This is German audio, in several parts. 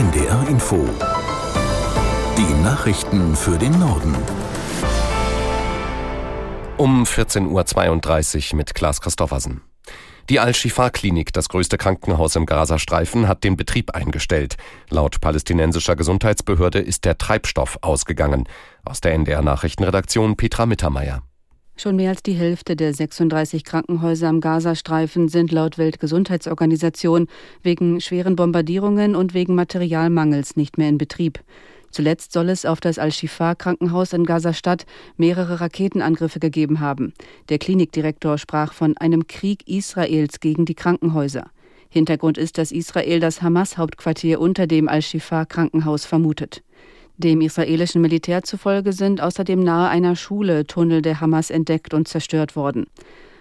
NDR Info. Die Nachrichten für den Norden. Um 14.32 Uhr mit Klaas Christoffersen. Die Al-Shifa-Klinik, das größte Krankenhaus im Gazastreifen, hat den Betrieb eingestellt. Laut palästinensischer Gesundheitsbehörde ist der Treibstoff ausgegangen. Aus der NDR-Nachrichtenredaktion Petra Mittermeier. Schon mehr als die Hälfte der 36 Krankenhäuser am Gazastreifen sind laut Weltgesundheitsorganisation wegen schweren Bombardierungen und wegen Materialmangels nicht mehr in Betrieb. Zuletzt soll es auf das Al-Shifa-Krankenhaus in Gaza-Stadt mehrere Raketenangriffe gegeben haben. Der Klinikdirektor sprach von einem Krieg Israels gegen die Krankenhäuser. Hintergrund ist, dass Israel das Hamas-Hauptquartier unter dem Al-Shifa-Krankenhaus vermutet. Dem israelischen Militär zufolge sind außerdem nahe einer Schule Tunnel der Hamas entdeckt und zerstört worden.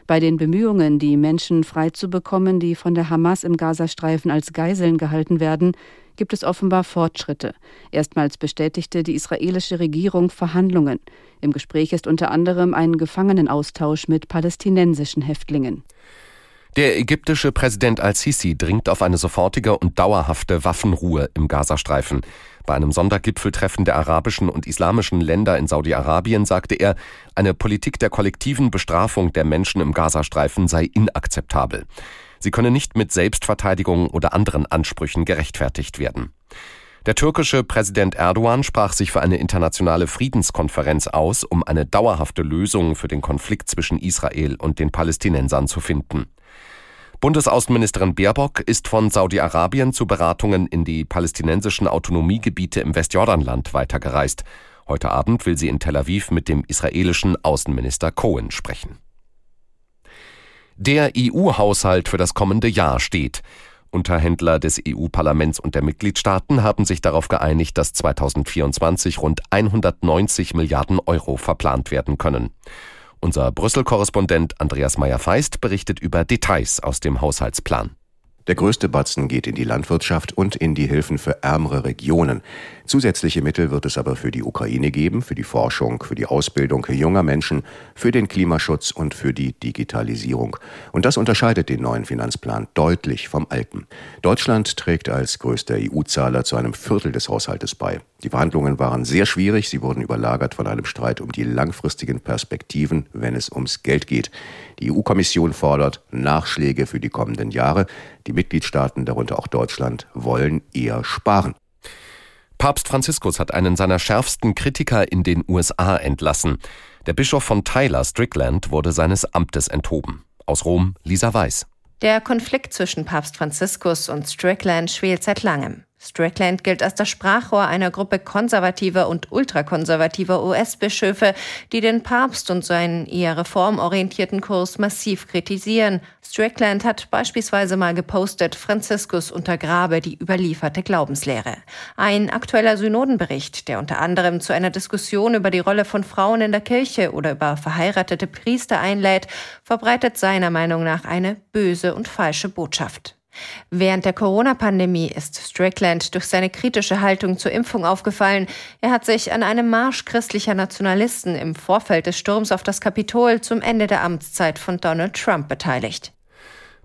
Bei den Bemühungen, die Menschen freizubekommen, die von der Hamas im Gazastreifen als Geiseln gehalten werden, gibt es offenbar Fortschritte. Erstmals bestätigte die israelische Regierung Verhandlungen. Im Gespräch ist unter anderem ein Gefangenenaustausch mit palästinensischen Häftlingen. Der ägyptische Präsident al-Sisi dringt auf eine sofortige und dauerhafte Waffenruhe im Gazastreifen. Bei einem Sondergipfeltreffen der arabischen und islamischen Länder in Saudi-Arabien sagte er, eine Politik der kollektiven Bestrafung der Menschen im Gazastreifen sei inakzeptabel. Sie könne nicht mit Selbstverteidigung oder anderen Ansprüchen gerechtfertigt werden. Der türkische Präsident Erdogan sprach sich für eine internationale Friedenskonferenz aus, um eine dauerhafte Lösung für den Konflikt zwischen Israel und den Palästinensern zu finden. Bundesaußenministerin Baerbock ist von Saudi-Arabien zu Beratungen in die palästinensischen Autonomiegebiete im Westjordanland weitergereist. Heute Abend will sie in Tel Aviv mit dem israelischen Außenminister Cohen sprechen. Der EU-Haushalt für das kommende Jahr steht. Unterhändler des EU-Parlaments und der Mitgliedstaaten haben sich darauf geeinigt, dass 2024 rund 190 Milliarden Euro verplant werden können. Unser Brüssel-Korrespondent Andreas Meyer-Feist berichtet über Details aus dem Haushaltsplan. Der größte Batzen geht in die Landwirtschaft und in die Hilfen für ärmere Regionen. Zusätzliche Mittel wird es aber für die Ukraine geben, für die Forschung, für die Ausbildung junger Menschen, für den Klimaschutz und für die Digitalisierung. Und das unterscheidet den neuen Finanzplan deutlich vom alten. Deutschland trägt als größter EU-Zahler zu einem Viertel des Haushaltes bei. Die Verhandlungen waren sehr schwierig, sie wurden überlagert von einem Streit um die langfristigen Perspektiven, wenn es ums Geld geht. Die EU-Kommission fordert Nachschläge für die kommenden Jahre. Die Mitgliedstaaten, darunter auch Deutschland, wollen eher sparen. Papst Franziskus hat einen seiner schärfsten Kritiker in den USA entlassen. Der Bischof von Tyler, Strickland, wurde seines Amtes enthoben. Aus Rom, Lisa Weiß. Der Konflikt zwischen Papst Franziskus und Strickland schwelt seit langem. Strickland gilt als das Sprachrohr einer Gruppe konservativer und ultrakonservativer US-Bischöfe, die den Papst und seinen eher reformorientierten Kurs massiv kritisieren. Strickland hat beispielsweise mal gepostet, Franziskus untergrabe die überlieferte Glaubenslehre. Ein aktueller Synodenbericht, der unter anderem zu einer Diskussion über die Rolle von Frauen in der Kirche oder über verheiratete Priester einlädt, verbreitet seiner Meinung nach eine böse und falsche Botschaft. Während der Corona-Pandemie ist Strickland durch seine kritische Haltung zur Impfung aufgefallen. Er hat sich an einem Marsch christlicher Nationalisten im Vorfeld des Sturms auf das Kapitol zum Ende der Amtszeit von Donald Trump beteiligt.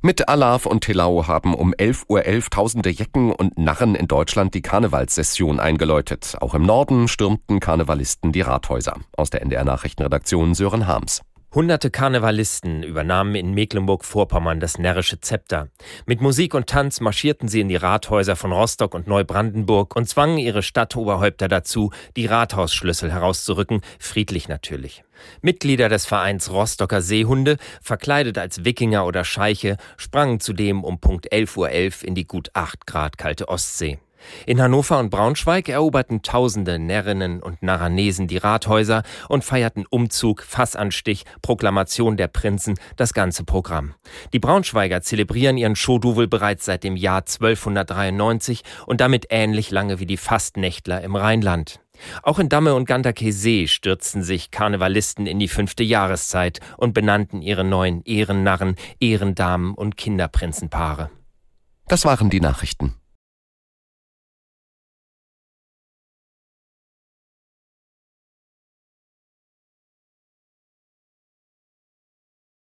Mit Alav und Telau haben um 11.11 Uhr .11 tausende Jecken und Narren in Deutschland die Karnevalssession eingeläutet. Auch im Norden stürmten Karnevalisten die Rathäuser. Aus der NDR Nachrichtenredaktion Sören Harms. Hunderte Karnevalisten übernahmen in Mecklenburg-Vorpommern das närrische Zepter. Mit Musik und Tanz marschierten sie in die Rathäuser von Rostock und Neubrandenburg und zwangen ihre Stadtoberhäupter dazu, die Rathausschlüssel herauszurücken, friedlich natürlich. Mitglieder des Vereins Rostocker Seehunde, verkleidet als Wikinger oder Scheiche, sprangen zudem um Punkt 11.11 Uhr .11 in die gut 8 Grad kalte Ostsee. In Hannover und Braunschweig eroberten tausende Närrinnen und Narranesen die Rathäuser und feierten Umzug, Fassanstich, Proklamation der Prinzen, das ganze Programm. Die Braunschweiger zelebrieren ihren Schoduvel bereits seit dem Jahr 1293 und damit ähnlich lange wie die Fastnächtler im Rheinland. Auch in Damme und Ganderkesee stürzten sich Karnevalisten in die fünfte Jahreszeit und benannten ihre neuen Ehrennarren, Ehrendamen und Kinderprinzenpaare. Das waren die Nachrichten.